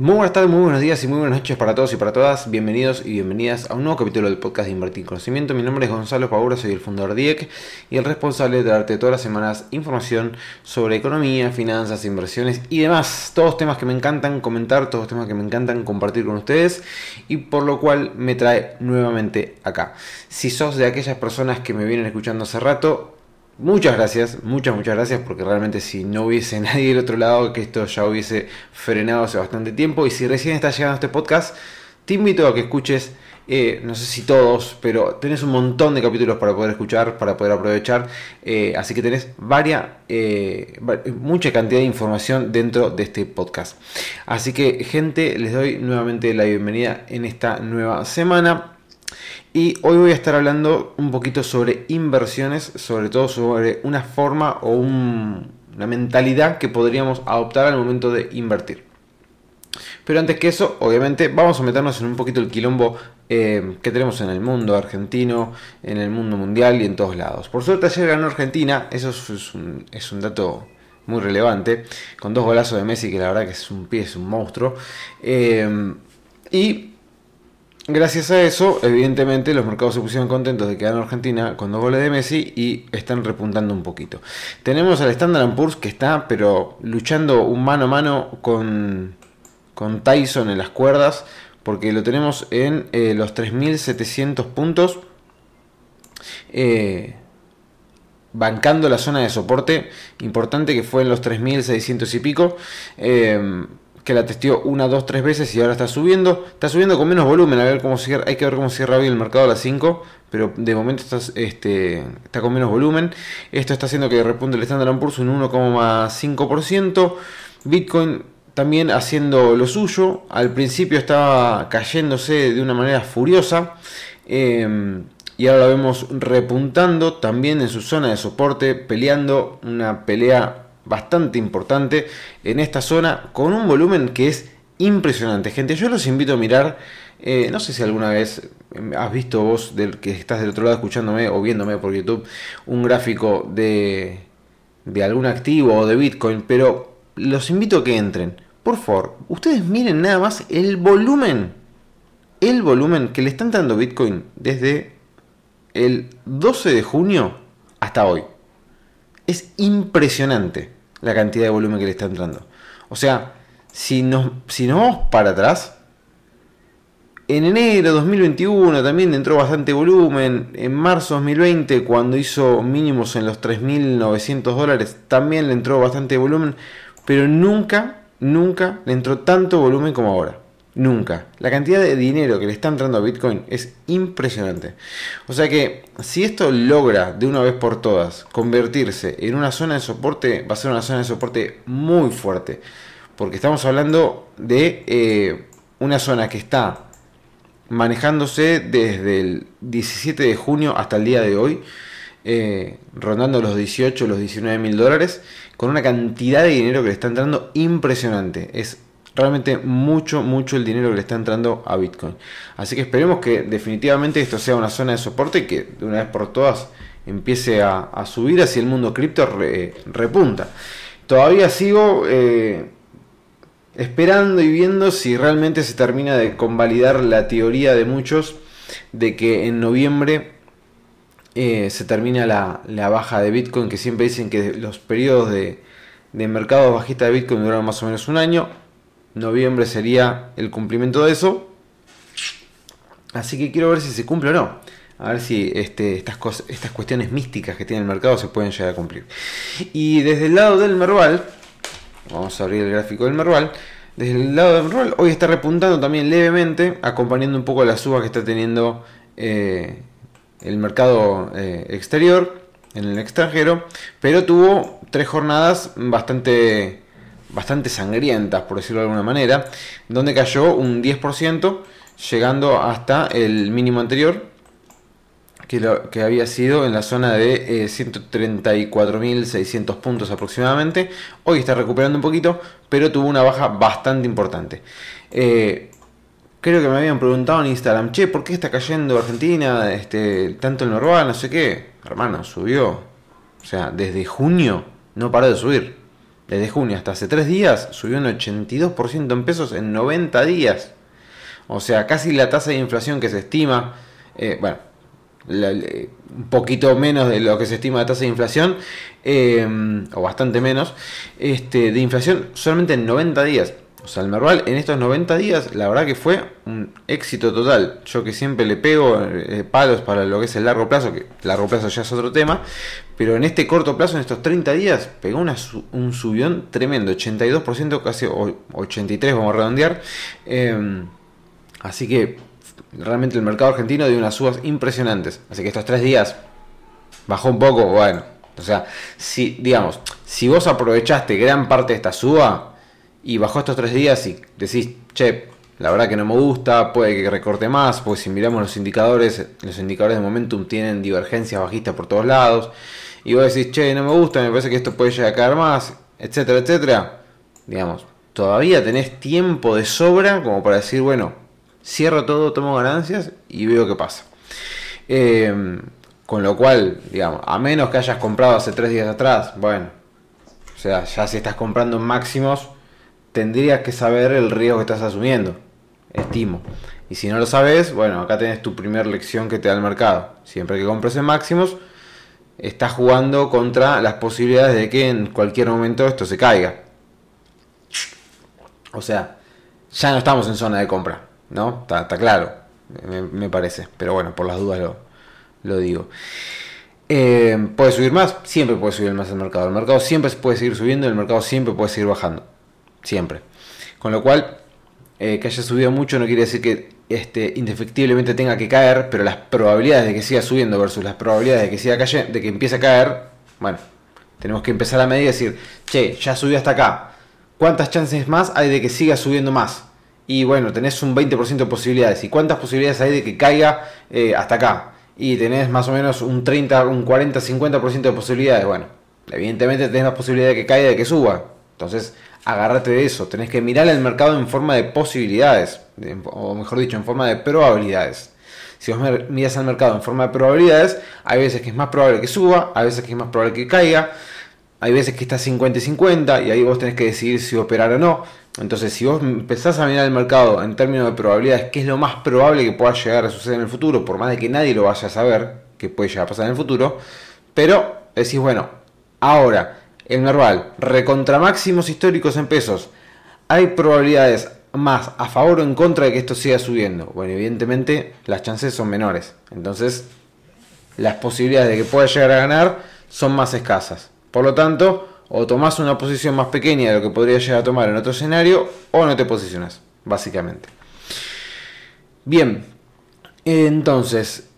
Muy buenas tardes, muy buenos días y muy buenas noches para todos y para todas. Bienvenidos y bienvenidas a un nuevo capítulo del podcast de Invertir Conocimiento. Mi nombre es Gonzalo Paura, soy el fundador de IEC y el responsable de darte todas las semanas información sobre economía, finanzas, inversiones y demás. Todos temas que me encantan comentar, todos temas que me encantan compartir con ustedes y por lo cual me trae nuevamente acá. Si sos de aquellas personas que me vienen escuchando hace rato, Muchas gracias, muchas, muchas gracias, porque realmente si no hubiese nadie del otro lado, que esto ya hubiese frenado hace bastante tiempo. Y si recién estás llegando a este podcast, te invito a que escuches, eh, no sé si todos, pero tenés un montón de capítulos para poder escuchar, para poder aprovechar. Eh, así que tenés varias, eh, mucha cantidad de información dentro de este podcast. Así que, gente, les doy nuevamente la bienvenida en esta nueva semana. Y hoy voy a estar hablando un poquito sobre inversiones, sobre todo sobre una forma o una mentalidad que podríamos adoptar al momento de invertir. Pero antes que eso, obviamente, vamos a meternos en un poquito el quilombo eh, que tenemos en el mundo argentino, en el mundo mundial y en todos lados. Por suerte ayer ganó Argentina, eso es un, dato muy relevante, con dos golazos de Messi, que la verdad que es un pie, es un monstruo. Eh, y Gracias a eso, evidentemente, los mercados se pusieron contentos de que ganó Argentina con dos goles de Messi y están repuntando un poquito. Tenemos al Standard Poor's que está, pero luchando un mano a mano con, con Tyson en las cuerdas, porque lo tenemos en eh, los 3.700 puntos. Eh, bancando la zona de soporte importante que fue en los 3.600 y pico. Eh, que la testeó una, dos, tres veces y ahora está subiendo. Está subiendo con menos volumen, a ver cómo hay que ver cómo cierra hoy el mercado a las 5, pero de momento está, este, está con menos volumen. Esto está haciendo que repunte el Standard Poor's un 1,5%. Bitcoin también haciendo lo suyo. Al principio estaba cayéndose de una manera furiosa. Em, y ahora lo vemos repuntando también en su zona de soporte, peleando una pelea bastante importante en esta zona con un volumen que es impresionante. Gente, yo los invito a mirar, eh, no sé si alguna vez has visto vos del que estás del otro lado escuchándome o viéndome por YouTube un gráfico de, de algún activo o de Bitcoin, pero los invito a que entren. Por favor, ustedes miren nada más el volumen, el volumen que le están dando Bitcoin desde el 12 de junio hasta hoy. Es impresionante la cantidad de volumen que le está entrando. O sea, si nos, si nos vamos para atrás, en enero 2021 también entró bastante volumen. En marzo 2020, cuando hizo mínimos en los 3.900 dólares, también le entró bastante volumen. Pero nunca, nunca le entró tanto volumen como ahora. Nunca. La cantidad de dinero que le está entrando a Bitcoin es impresionante. O sea que si esto logra de una vez por todas convertirse en una zona de soporte, va a ser una zona de soporte muy fuerte. Porque estamos hablando de eh, una zona que está manejándose desde el 17 de junio hasta el día de hoy. Eh, rondando los 18, los 19 mil dólares, con una cantidad de dinero que le está entrando impresionante. Es realmente mucho, mucho el dinero que le está entrando a Bitcoin. Así que esperemos que definitivamente esto sea una zona de soporte y que de una vez por todas empiece a, subir hacia el mundo cripto repunta. Todavía sigo eh, esperando y viendo si realmente se termina de convalidar la teoría de muchos de que en noviembre eh, se termina la, baja de Bitcoin, que siempre dicen que los periodos de, de mercado bajista de Bitcoin duran más o menos un año noviembre sería el cumplimiento de eso. Así que quiero ver si se cumple o no. A ver si este, estas, estas cuestiones místicas que tiene el mercado se pueden llegar a cumplir. Y desde el lado del Merval, vamos a abrir el gráfico del Merval. Desde el lado del Merval, hoy está repuntando también levemente, acompañando un poco la suba que está teniendo eh, el mercado eh, exterior, en el extranjero. Pero tuvo tres jornadas bastante bastante sangrientas, por decirlo de alguna manera, donde cayó un 10%, llegando hasta el mínimo anterior, que, había sido en la zona de 134.600 eh, puntos aproximadamente. Hoy está recuperando un poquito, pero tuvo una baja bastante importante. Eh, creo que me habían preguntado en Instagram, che, ¿por qué está cayendo Argentina este, tanto el normal, no sé qué? Hermano, subió. O sea, desde junio no paró de subir. Desde junio hasta hace tres días subió un 82% en pesos en 90 días. O sea, casi la tasa de inflación que se estima, eh, bueno, un poquito menos de lo que se estima de tasa de inflación, eh, o bastante menos, este, de inflación solamente en 90 días. O sea, el Merval en estos 90 días, la verdad que fue un éxito total. Yo que siempre le pego eh, palos para lo que es el largo plazo, que largo plazo ya es otro tema, pero en este corto plazo, en estos 30 días, pegó un subión tremendo, 82%, casi 83, vamos a redondear. Em, así que realmente el mercado argentino dio unas subas impresionantes. Así que estos tres días bajó un poco, bueno. O sea, si, digamos, si vos aprovechaste gran parte de esta suba, y bajó estos tres días y decís, che, la verdad que no me gusta, puede que recorte más, porque si miramos los indicadores, los indicadores de momentum tienen divergencias bajistas por todos lados, y vos decís, che, no me gusta, me parece que esto puede llegar a caer más, etcétera, etcétera, digamos, todavía tenés tiempo de sobra como para decir, bueno, cierro todo, tomo ganancias y veo qué pasa. Eh, con lo cual, digamos, a menos que hayas comprado hace tres días atrás, bueno, o sea, ya si estás comprando en máximos, tendrías que saber el riesgo que estás asumiendo, estimo. Y si no lo sabes, bueno, acá tenés tu primera lección que te da el mercado. Siempre que compres en máximos, estás jugando contra las posibilidades de que en cualquier momento esto se caiga. O sea, ya no estamos en zona de compra, ¿no? Está, claro, me, parece. Pero bueno, por las dudas lo, digo. Eh, ¿Puede subir más? Siempre puede subir más el mercado. El mercado siempre puede seguir subiendo el mercado siempre puede seguir bajando. Siempre. Con lo cual, eh, que haya subido mucho no quiere decir que este, indefectiblemente tenga que caer, pero las probabilidades de que siga subiendo versus las probabilidades de que siga de que empiece a caer, bueno, tenemos que empezar a medir y decir, che, ya subió hasta acá. ¿Cuántas chances más hay de que siga subiendo más? Y bueno, tenés un 20% de posibilidades. ¿Y cuántas posibilidades hay de que caiga eh, hasta acá? Y tenés más o menos un 30, un 40, 50% de posibilidades. Bueno, evidentemente tenés más posibilidades de que caiga de que suba. Entonces, agárrate de eso. Tenés que mirar el mercado en forma de posibilidades, o mejor dicho, en forma de probabilidades. Si vos miras al mercado en forma de probabilidades, hay veces que es más probable que suba, hay veces que es más probable que caiga, hay veces que está 50 y 50 y ahí vos tenés que decidir si operar o no. Entonces, si vos empezás a mirar el mercado en términos de probabilidades, qué es lo más probable que pueda llegar a suceder en el futuro, por más de que nadie lo vaya a saber, que puede llegar a pasar en el futuro, pero decís, bueno, ahora el Merval, recontra máximos históricos en pesos. ¿Hay probabilidades más a favor o en contra de que esto siga subiendo? Bueno, evidentemente las chances son menores. Entonces, las posibilidades de que pueda llegar a ganar son más escasas. Por lo tanto, o tomás una posición más pequeña de lo que podría llegar a tomar en otro escenario, o no te posicionas, básicamente. Bien, entonces,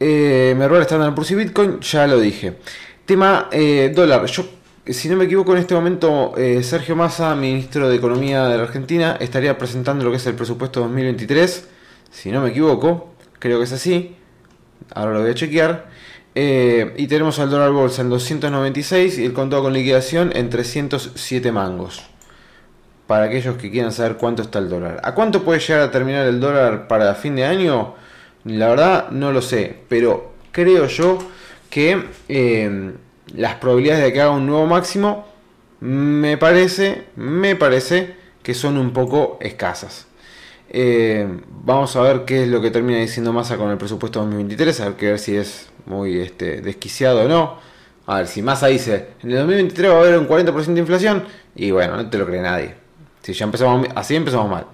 eh, Merval está en el por Bitcoin, ya lo dije. Tema eh, dólar. Yo si no me equivoco, en este momento eh, Sergio Massa, ministro de Economía de la Argentina, estaría presentando lo que es el presupuesto 2023. Si no me equivoco, creo que es así. Ahora lo voy a chequear. Eh, y tenemos al dólar bolsa en 296 y el contado con liquidación en 307 mangos. Para aquellos que quieran saber cuánto está el dólar. ¿A cuánto puede llegar a terminar el dólar para fin de año? La verdad no lo sé, pero creo yo que eh, las probabilidades de que haga un nuevo máximo me parece, me parece que son un poco escasas. Eh, vamos a ver qué es lo que termina diciendo Massa con el presupuesto 2023, a ver, que ver si es muy este, desquiciado o no. A ver, si Massa dice, en el 2023 va a haber un 40% de inflación, y bueno, no te lo cree nadie. Si ya empezamos así, empezamos mal.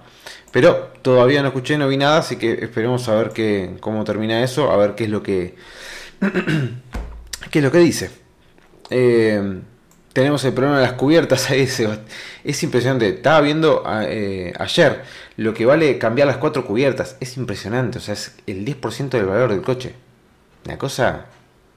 Pero todavía no escuché, no vi nada, así que esperemos a ver qué, cómo termina eso, a ver qué es lo que, qué es lo que dice. Eh, tenemos el problema de las cubiertas. es impresionante. Estaba viendo eh, ayer lo que vale cambiar las cuatro cubiertas. Es impresionante. O sea, es el 10% del valor del coche. Una cosa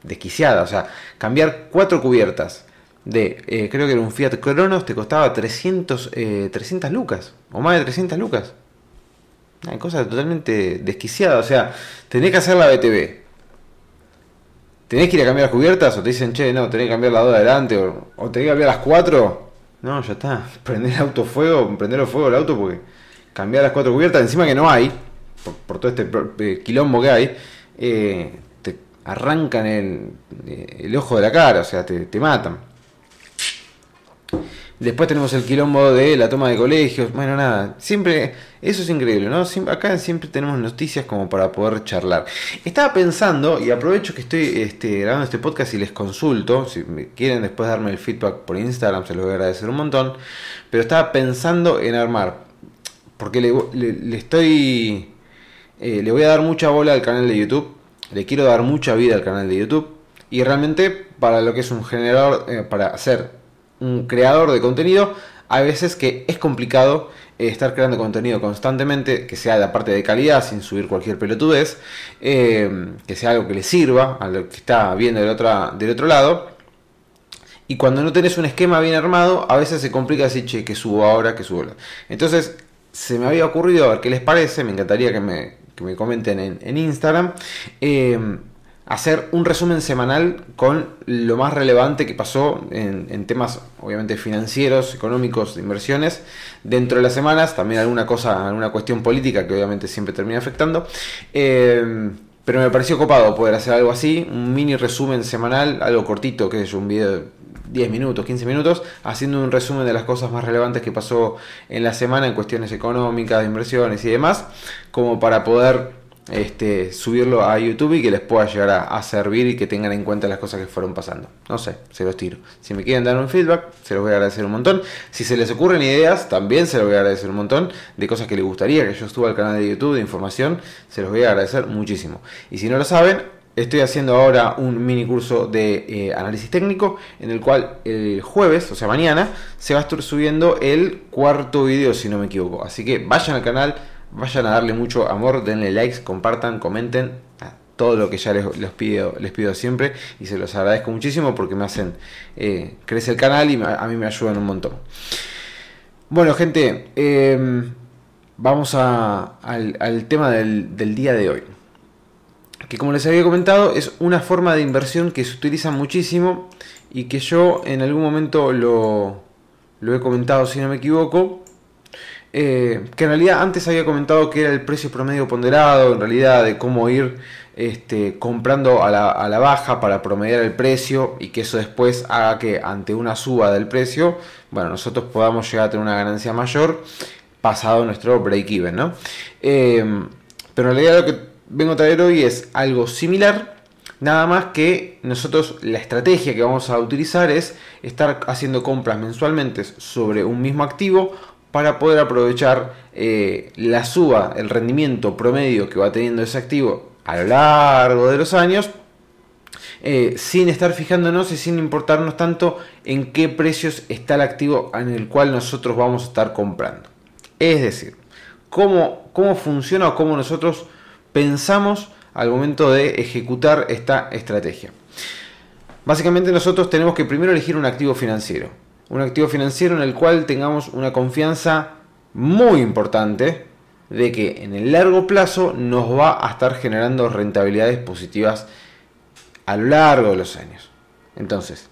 desquiciada. O sea, cambiar cuatro cubiertas de, eh, creo que era un Fiat Cronos, te costaba 300, 300 lucas. O más de 300 lucas. Una cosa totalmente desquiciada. O sea, tenés que hacer la BTV ¿Tenés que ir a cambiar las cubiertas? O te dicen, che, no, tenés que cambiar la dos adelante. O, o tenés que cambiar las cuatro. No, ya está. Prender el auto fuego, prender el fuego el auto porque cambiar las cuatro cubiertas, encima que no hay, por, todo este eh, quilombo que hay, eh, te arrancan el, el, ojo de la cara, o sea, te matan. Después tenemos el quilombo de la toma de colegios. Bueno, nada, siempre, eso es increíble, ¿no? acá siempre tenemos noticias como para poder charlar. Estaba pensando, y aprovecho que estoy este, grabando este podcast y les consulto, si quieren después darme el feedback por Instagram, se los voy a agradecer un montón. Pero estaba pensando en armar, porque le, estoy, eh, le voy a dar mucha bola al canal de YouTube, le quiero dar mucha vida al canal de YouTube. Y realmente para lo que es un generador, eh, para hacer un creador de contenido, a veces que es complicado eh, estar creando contenido constantemente, que sea de parte de calidad, sin subir cualquier pelotudez, eh, que sea algo que le sirva a lo que está viendo del otro, del otro lado. Y cuando no tenés un esquema bien armado, a veces se complica decir, che, que subo ahora, que subo. Entonces, se me había ocurrido, a ver qué les parece, me encantaría que me, comenten en, en Instagram. Eh, hacer un resumen semanal con lo más relevante que pasó en, temas obviamente financieros, económicos, de inversiones dentro de las semanas, también alguna cosa, alguna cuestión política que obviamente siempre termina afectando. Eh, pero me pareció copado poder hacer algo así, un mini resumen semanal, algo cortito, que es un video de 10 minutos, 15 minutos, haciendo un resumen de las cosas más relevantes que pasó en la semana en cuestiones económicas, de inversiones y demás, como para poder este, subirlo a YouTube y que les pueda llegar a, servir y que tengan en cuenta las cosas que fueron pasando. No sé, se los tiro. Si me quieren dar un feedback, se los voy a agradecer un montón. Si se les ocurren ideas, también se los voy a agradecer un montón de cosas que les gustaría que yo suba al canal de YouTube de información, se los voy a agradecer muchísimo. Y si no lo saben, Estoy haciendo ahora un mini curso de eh, análisis técnico en el cual el jueves, o sea mañana, se va a estar subiendo el cuarto video si no me equivoco. Así que vayan al canal, Vayan a darle mucho amor, denle likes, compartan, comenten. Todo lo que ya les, pido, les pido siempre y se los agradezco muchísimo porque me hacen eh, crecer el canal y a mí me ayudan un montón. Bueno, gente, em, vamos al, tema del, día de hoy. Que como les había comentado, es una forma de inversión que se utiliza muchísimo y que yo en algún momento lo he comentado, si no me equivoco, eh, que en realidad antes había comentado que era el precio promedio ponderado, en realidad de cómo ir este, comprando a la, baja para promediar el precio y que eso después haga que ante una suba del precio, bueno, nosotros podamos llegar a tener una ganancia mayor pasado nuestro break-even, ¿no? Em, pero en realidad lo que vengo a traer hoy es algo similar, Nada más que nosotros la estrategia que vamos a utilizar es estar haciendo compras mensualmente sobre un mismo activo para poder aprovechar eh, la suba, el rendimiento promedio que va teniendo ese activo a lo largo de los años, eh, sin estar fijándonos y sin importarnos tanto en qué precios está el activo en el cual nosotros vamos a estar comprando. Es decir, cómo, cómo funciona o cómo nosotros pensamos al momento de ejecutar esta estrategia. Básicamente nosotros tenemos que primero elegir un activo financiero un activo financiero en el cual tengamos una confianza muy importante de que en el largo plazo nos va a estar generando rentabilidades positivas a lo largo de los años. Entonces,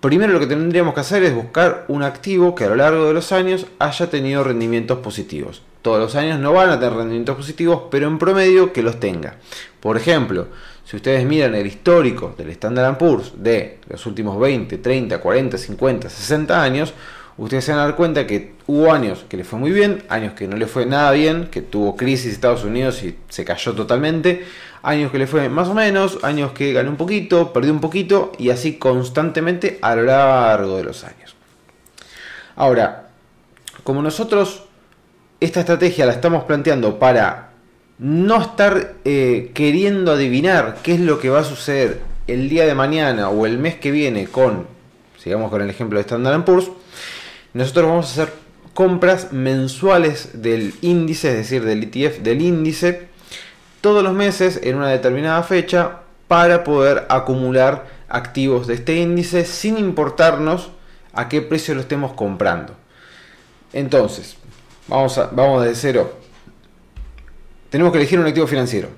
primero lo que tendríamos que hacer es buscar un activo que a lo largo de los años haya tenido rendimientos positivos. Todos los años no van a tener rendimientos positivos, pero en promedio que los tenga. Por ejemplo, si ustedes miran el histórico del Standard Poor's de los últimos 20, 30, 40, 50, 60 años, ustedes se van a dar cuenta que hubo años que le fue muy bien, años que no le fue nada bien, que tuvo crisis Estados Unidos y se cayó totalmente, años que le fue más o menos, años que ganó un poquito, perdió un poquito y así constantemente a lo largo de los años. Ahora, como nosotros esta estrategia la estamos planteando para no estar eh, queriendo adivinar qué es lo que va a suceder el día de mañana o el mes que viene con, sigamos con el ejemplo de Standard Poor's, nosotros vamos a hacer compras mensuales del índice, es decir, del ETF del índice, todos los meses en una determinada fecha para poder acumular activos de este índice sin importarnos a qué precio lo estemos comprando. Entonces, vamos, a, vamos de cero tenemos que elegir un activo financiero.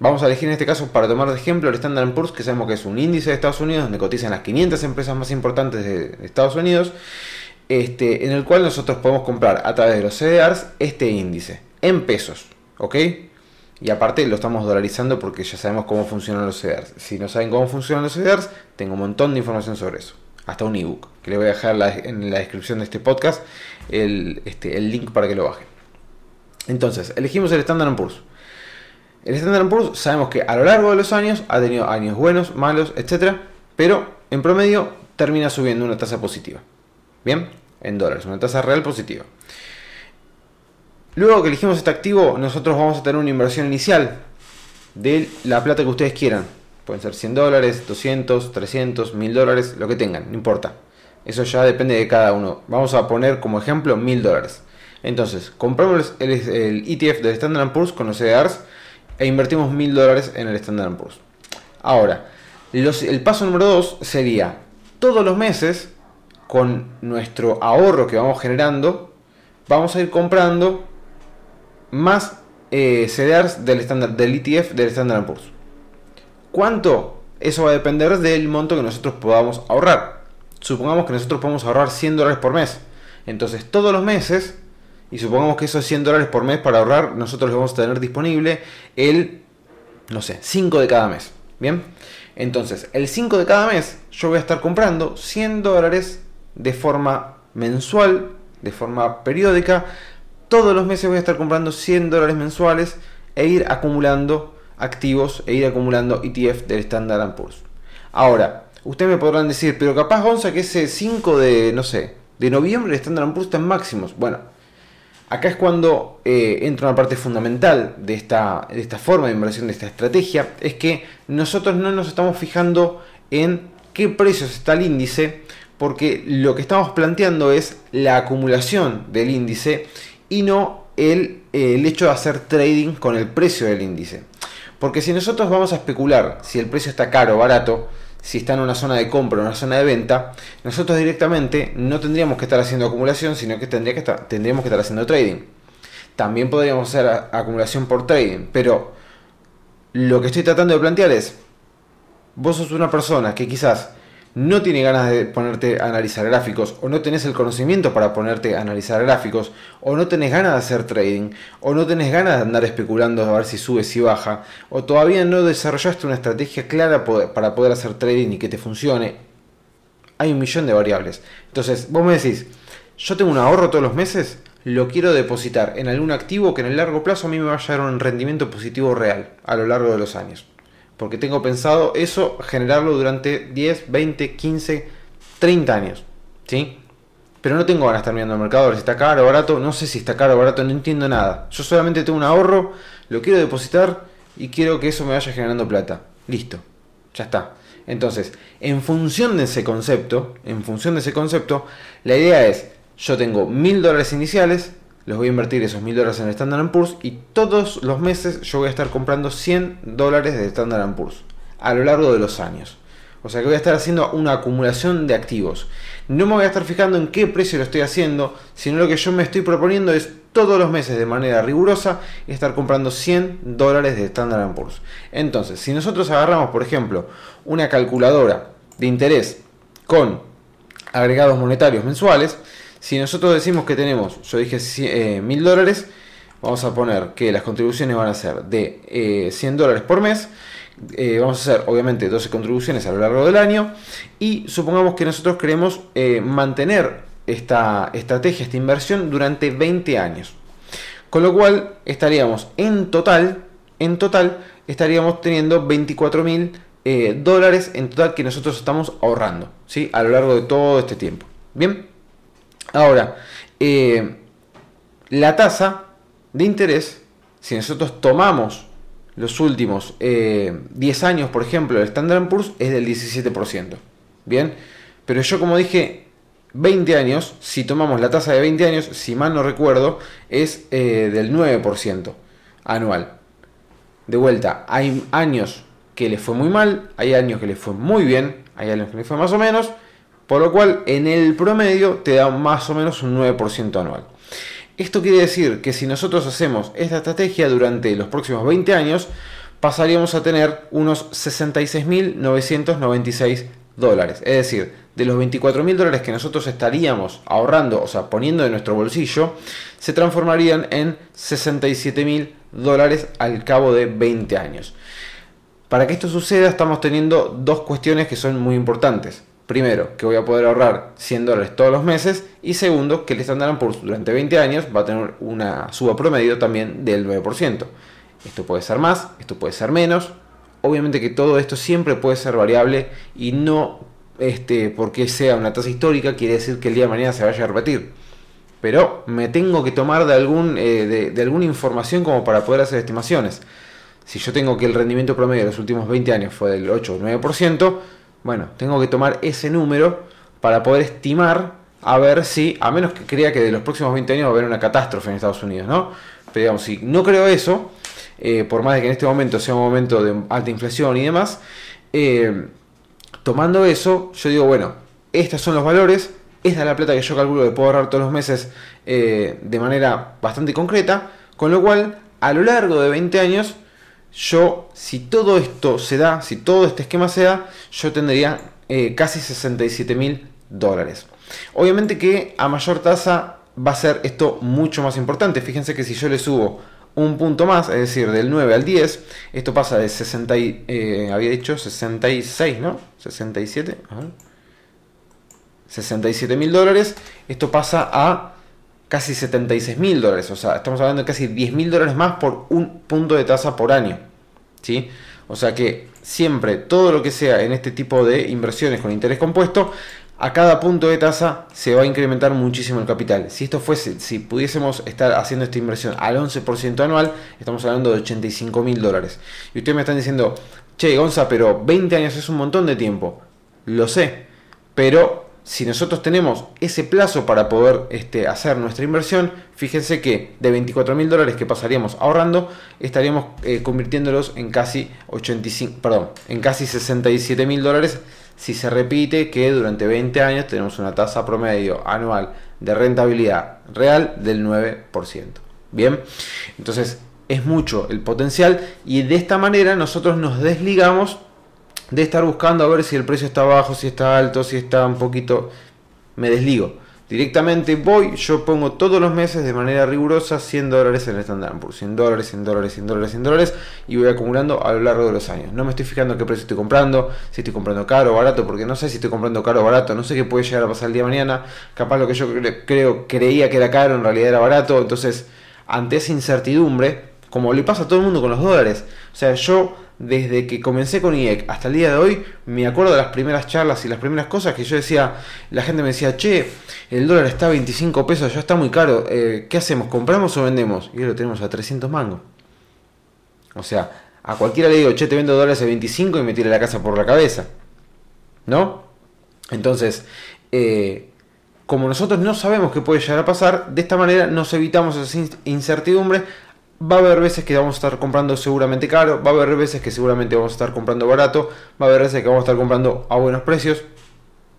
Vamos a elegir en este caso, para tomar de ejemplo, el Standard Poor's, que sabemos que es un índice de Estados Unidos donde cotizan las 500 empresas más importantes de Estados Unidos. este, en el cual nosotros podemos comprar a través de los CDRs este índice en pesos, ¿ok? Y aparte lo estamos dolarizando porque ya sabemos cómo funcionan los CDRs. Si no saben cómo funcionan los CDRs, tengo un montón de información sobre eso. Hasta un ebook, que le voy a dejar en la descripción de este podcast el, este, el link para que lo bajen. Entonces, elegimos el Standard Poor's. El Standard Poor's sabemos que a lo largo de los años ha tenido años buenos, malos, etc. Pero en promedio termina subiendo una tasa positiva. Bien, en dólares, una tasa real positiva. Luego que elegimos este activo, nosotros vamos a tener una inversión inicial de la plata que ustedes quieran. Pueden ser 100 dólares, 200, 300, 1000 dólares, lo que tengan, no importa. Eso ya depende de cada uno. Vamos a poner como ejemplo 1000 dólares. Entonces, compramos el, ETF del Standard Poor's con los CDRs e invertimos 1000 dólares en el Standard Poor's. Ahora, el paso número 2 sería todos los meses con nuestro ahorro que vamos generando, vamos a ir comprando más eh, del, del ETF del Standard Poor's. ¿Cuánto? Eso va a depender del monto que nosotros podamos ahorrar. Supongamos que nosotros podemos ahorrar 100 dólares por mes. Entonces todos los meses, y supongamos que esos 100 dólares por mes para ahorrar, nosotros los vamos a tener disponible el, no sé, 5 de cada mes. Bien, entonces el 5 de cada mes yo voy a estar comprando 100 dólares de forma mensual, de forma periódica. Todos los meses voy a estar comprando 100 dólares mensuales e ir acumulando activos e ir acumulando ETF del Standard Poor's. Ahora, ustedes me podrán decir, pero capaz Gonza que ese 5 de, no sé, de noviembre el Standard Poor's está en máximos. Bueno, acá es cuando eh, entra una parte fundamental de esta, de esta forma de inversión, de esta estrategia, es que nosotros no nos estamos fijando en qué precios está el índice, porque lo que estamos planteando es la acumulación del índice y no el, el hecho de hacer trading con el precio del índice. Porque si nosotros vamos a especular si el precio está caro o barato, si está en una zona de compra o una zona de venta, nosotros directamente no tendríamos que estar haciendo acumulación, sino que, tendría que estar, tendríamos que estar haciendo trading. También podríamos hacer acumulación por trading, pero lo que estoy tratando de plantear es, vos sos una persona que quizás no tiene ganas de ponerte a analizar gráficos, o no tenés el conocimiento para ponerte a analizar gráficos, o no tenés ganas de hacer trading, o no tenés ganas de andar especulando a ver si sube, si baja, o todavía no desarrollaste una estrategia clara para poder hacer trading y que te funcione, hay un millón de variables. Entonces, vos me decís, yo tengo un ahorro todos los meses, lo quiero depositar en algún activo que en el largo plazo a mí me vaya a dar un rendimiento positivo real a lo largo de los años porque tengo pensado eso generarlo durante 10, 20, 15, 30 años. ¿Sí? Pero no tengo ganas de estar mirando al mercado, a ver si está caro o barato. No sé si está caro o barato, no entiendo nada. Yo solamente tengo un ahorro, lo quiero depositar y quiero que eso me vaya generando plata. Listo, ya está. Entonces, en función de ese concepto, en función de ese concepto, la idea es, yo tengo mil dólares iniciales, los voy a invertir esos mil dólares en Standard Poor's y todos los meses yo voy a estar comprando 100 dólares de Standard Poor's a lo largo de los años. O sea que voy a estar haciendo una acumulación de activos. No me voy a estar fijando en qué precio lo estoy haciendo, sino lo que yo me estoy proponiendo es todos los meses de manera rigurosa estar comprando 100 dólares de Standard Poor's. Entonces, si nosotros agarramos, por ejemplo, una calculadora de interés con agregados monetarios mensuales, si nosotros decimos que tenemos, yo dije eh, mil dólares, vamos a poner que las contribuciones van a ser de 100 eh, dólares por mes. Eh, vamos a hacer obviamente 12 contribuciones a lo largo del año y supongamos que nosotros queremos mantener esta estrategia, esta inversión durante 20 años. Con lo cual estaríamos en total, en total estaríamos teniendo 24 mil dólares en total que nosotros estamos ahorrando ¿sí? a lo largo de todo este tiempo. Bien. Ahora, eh, la tasa de interés, si nosotros tomamos los últimos 10 eh, años, por ejemplo, el Standard Poor's es del 17%. Bien, pero yo como dije, 20 años, si tomamos la tasa de 20 años, si mal no recuerdo, es eh, del 9% anual. De vuelta, hay años que le fue muy mal, hay años que le fue muy bien, hay años que le fue más o menos, por lo cual, en el promedio te da más o menos un 9% anual. Esto quiere decir que si nosotros hacemos esta estrategia durante los próximos 20 años, pasaríamos a tener unos 66.996 dólares. Es decir, de los 24 mil dólares que nosotros estaríamos ahorrando, o sea, poniendo en nuestro bolsillo, se transformarían en 67 mil dólares al cabo de 20 años. Para que esto suceda estamos teniendo dos cuestiones que son muy importantes. Primero, que voy a poder ahorrar 100 dólares todos los meses. Y segundo, que el Standard Poor's durante 20 años va a tener una suba promedio también del 9%. Esto puede ser más, esto puede ser menos. Obviamente que todo esto siempre puede ser variable y no este, porque sea una tasa histórica quiere decir que el día de mañana se vaya a repetir. Pero me tengo que tomar de, algún, eh, de, alguna información como para poder hacer estimaciones. Si yo tengo que el rendimiento promedio de los últimos 20 años fue del 8 o 9%, bueno, tengo que tomar ese número para poder estimar a ver si, a menos que crea que de los próximos 20 años va a haber una catástrofe en Estados Unidos, ¿no? Pero digamos, si no creo eso, eh, por más de que en este momento sea un momento de alta inflación y demás, eh, tomando eso, yo digo, bueno, estos son los valores, esta es la plata que yo calculo que puedo ahorrar todos los meses eh, de manera bastante concreta, con lo cual, a lo largo de 20 años, yo, si todo esto se da, si todo este esquema se da, yo tendría casi 67 mil dólares. Obviamente que a mayor tasa va a ser esto mucho más importante. Fíjense que si yo le subo un punto más, es decir, del 9 al 10, esto pasa de 60, eh, había dicho 66, ¿no? 67, 67 mil dólares, esto pasa a casi 76 mil dólares, o sea, estamos hablando de casi 10 mil dólares más por un punto de tasa por año, ¿sí? O sea que siempre todo lo que sea en este tipo de inversiones con interés compuesto a cada punto de tasa se va a incrementar muchísimo el capital. Si esto fuese, si pudiésemos estar haciendo esta inversión al 11% anual, estamos hablando de 85 mil dólares. Y ustedes me están diciendo, che, Gonza, pero 20 años es un montón de tiempo. Lo sé, pero si nosotros tenemos ese plazo para poder este, hacer nuestra inversión, fíjense que de 24 mil dólares que pasaríamos ahorrando, estaríamos eh, convirtiéndolos en casi 85, perdón, en casi 67 mil dólares si se repite que durante 20 años tenemos una tasa promedio anual de rentabilidad real del 9%. Bien, entonces es mucho el potencial y de esta manera nosotros nos desligamos de estar buscando a ver si el precio está bajo, si está alto, si está un poquito... Me desligo. Directamente voy, yo pongo todos los meses de manera rigurosa 100 dólares en el Standard por 100 dólares, 100 dólares, 100 dólares, 100 dólares y voy acumulando a lo largo de los años. No me estoy fijando qué precio estoy comprando, si estoy comprando caro o barato, porque no sé si estoy comprando caro o barato, no sé qué puede llegar a pasar el día de mañana. Capaz lo que yo creo, creía que era caro en realidad era barato. Entonces, ante esa incertidumbre, como le pasa a todo el mundo con los dólares, o sea, yo desde que comencé con IEC hasta el día de hoy, me acuerdo de las primeras charlas y las primeras cosas que yo decía, la gente me decía, che, el dólar está a 25 pesos, ya está muy caro, eh, ¿qué hacemos? ¿Compramos o vendemos? Y hoy lo tenemos a 300 mangos. O sea, a cualquiera le digo, che, te vendo dólares a 25 y me tire la casa por la cabeza. ¿No? Entonces, eh, como nosotros no sabemos qué puede llegar a pasar, de esta manera nos evitamos esa incertidumbre Va a haber veces que vamos a estar comprando seguramente caro, va a haber veces que seguramente vamos a estar comprando barato, va a haber veces que vamos a estar comprando a buenos precios.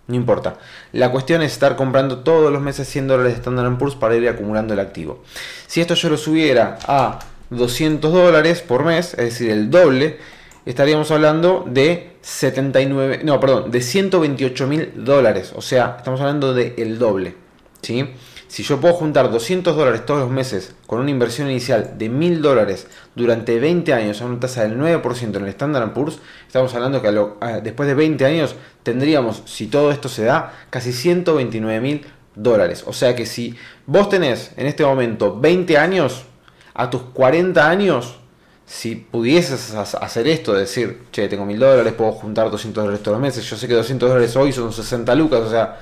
No importa. La cuestión es estar comprando todos los meses 100 dólares de Standard Poor's para ir acumulando el activo. Si esto yo lo subiera a 200 dólares por mes, es decir, el doble, estaríamos hablando de 79, no, perdón, de 128 mil dólares. O sea, estamos hablando de el doble. ¿Sí? Si yo puedo juntar 200 dólares todos los meses con una inversión inicial de 1000 dólares durante 20 años a una tasa del 9% en el Standard Poor's, estamos hablando que después de 20 años tendríamos, si todo esto se da, casi 129 mil dólares. O sea que si vos tenés en este momento 20 años, a tus 40 años, si pudieses hacer esto, decir, che, tengo 1000 dólares, puedo juntar 200 dólares todos los meses, yo sé que 200 dólares hoy son 60 lucas, o sea,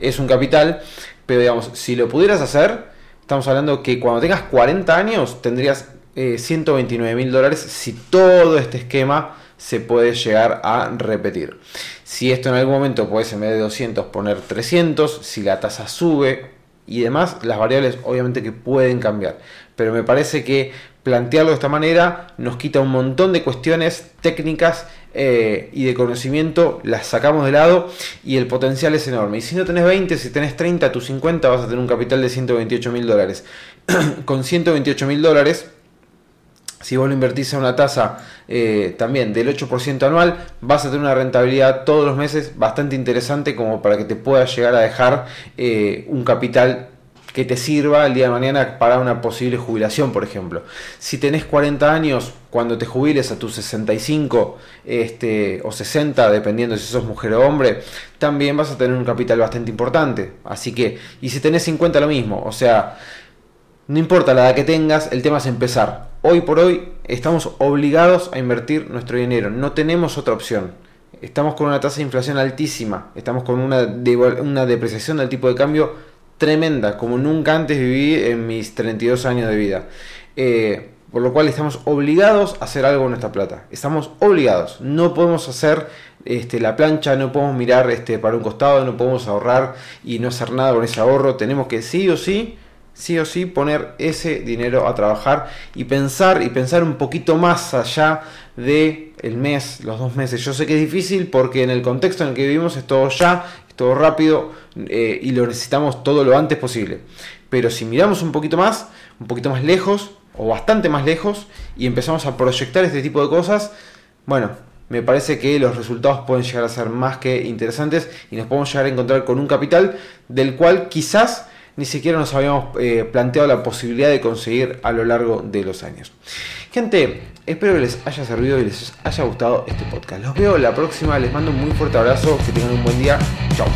es un capital pero digamos, si lo pudieras hacer, estamos hablando que cuando tengas 40 años tendrías 129 eh, mil dólares si todo este esquema se puede llegar a repetir. Si esto en algún momento puedes en vez de 200 poner 300, si la tasa sube y demás, las variables obviamente que pueden cambiar. Pero me parece que plantearlo de esta manera nos quita un montón de cuestiones técnicas eh, y de conocimiento, las sacamos de lado y el potencial es enorme. Y si no tenés 20, si tenés 30, tus 50 vas a tener un capital de 128 mil dólares. Con 128 mil dólares si vos lo invertís a una tasa eh, también del 8% anual, vas a tener una rentabilidad todos los meses bastante interesante como para que te pueda llegar a dejar eh, un capital que te sirva el día de mañana para una posible jubilación, por ejemplo. Si tenés 40 años, cuando te jubiles a tus 65 este, o 60, dependiendo si sos mujer o hombre, también vas a tener un capital bastante importante. Así que, y si tenés 50, lo mismo. O sea, no importa la edad que tengas, el tema es empezar. Hoy por hoy estamos obligados a invertir nuestro dinero, no tenemos otra opción. Estamos con una tasa de inflación altísima, estamos con una, una depreciación del tipo de cambio tremenda, como nunca antes viví en mis 32 años de vida. Eh, por lo cual estamos obligados a hacer algo con nuestra plata. Estamos obligados. No podemos hacer este, la plancha, no podemos mirar este, para un costado, no podemos ahorrar y no hacer nada con ese ahorro. Tenemos que sí o sí sí o sí poner ese dinero a trabajar y pensar y pensar un poquito más allá de el mes, los dos meses. Yo sé que es difícil porque en el contexto en el que vivimos es todo ya, todo rápido eh, y lo necesitamos todo lo antes posible. Pero si miramos un poquito más, un poquito más lejos o bastante más lejos y empezamos a proyectar este tipo de cosas, bueno, me parece que los resultados pueden llegar a ser más que interesantes y nos podemos llegar a encontrar con un capital del cual quizás ni siquiera nos habíamos eh, planteado la posibilidad de conseguir a lo largo de los años. Gente, espero que les haya servido y les haya gustado este podcast. Los veo la próxima, les mando un muy fuerte abrazo, que tengan un buen día. Chao.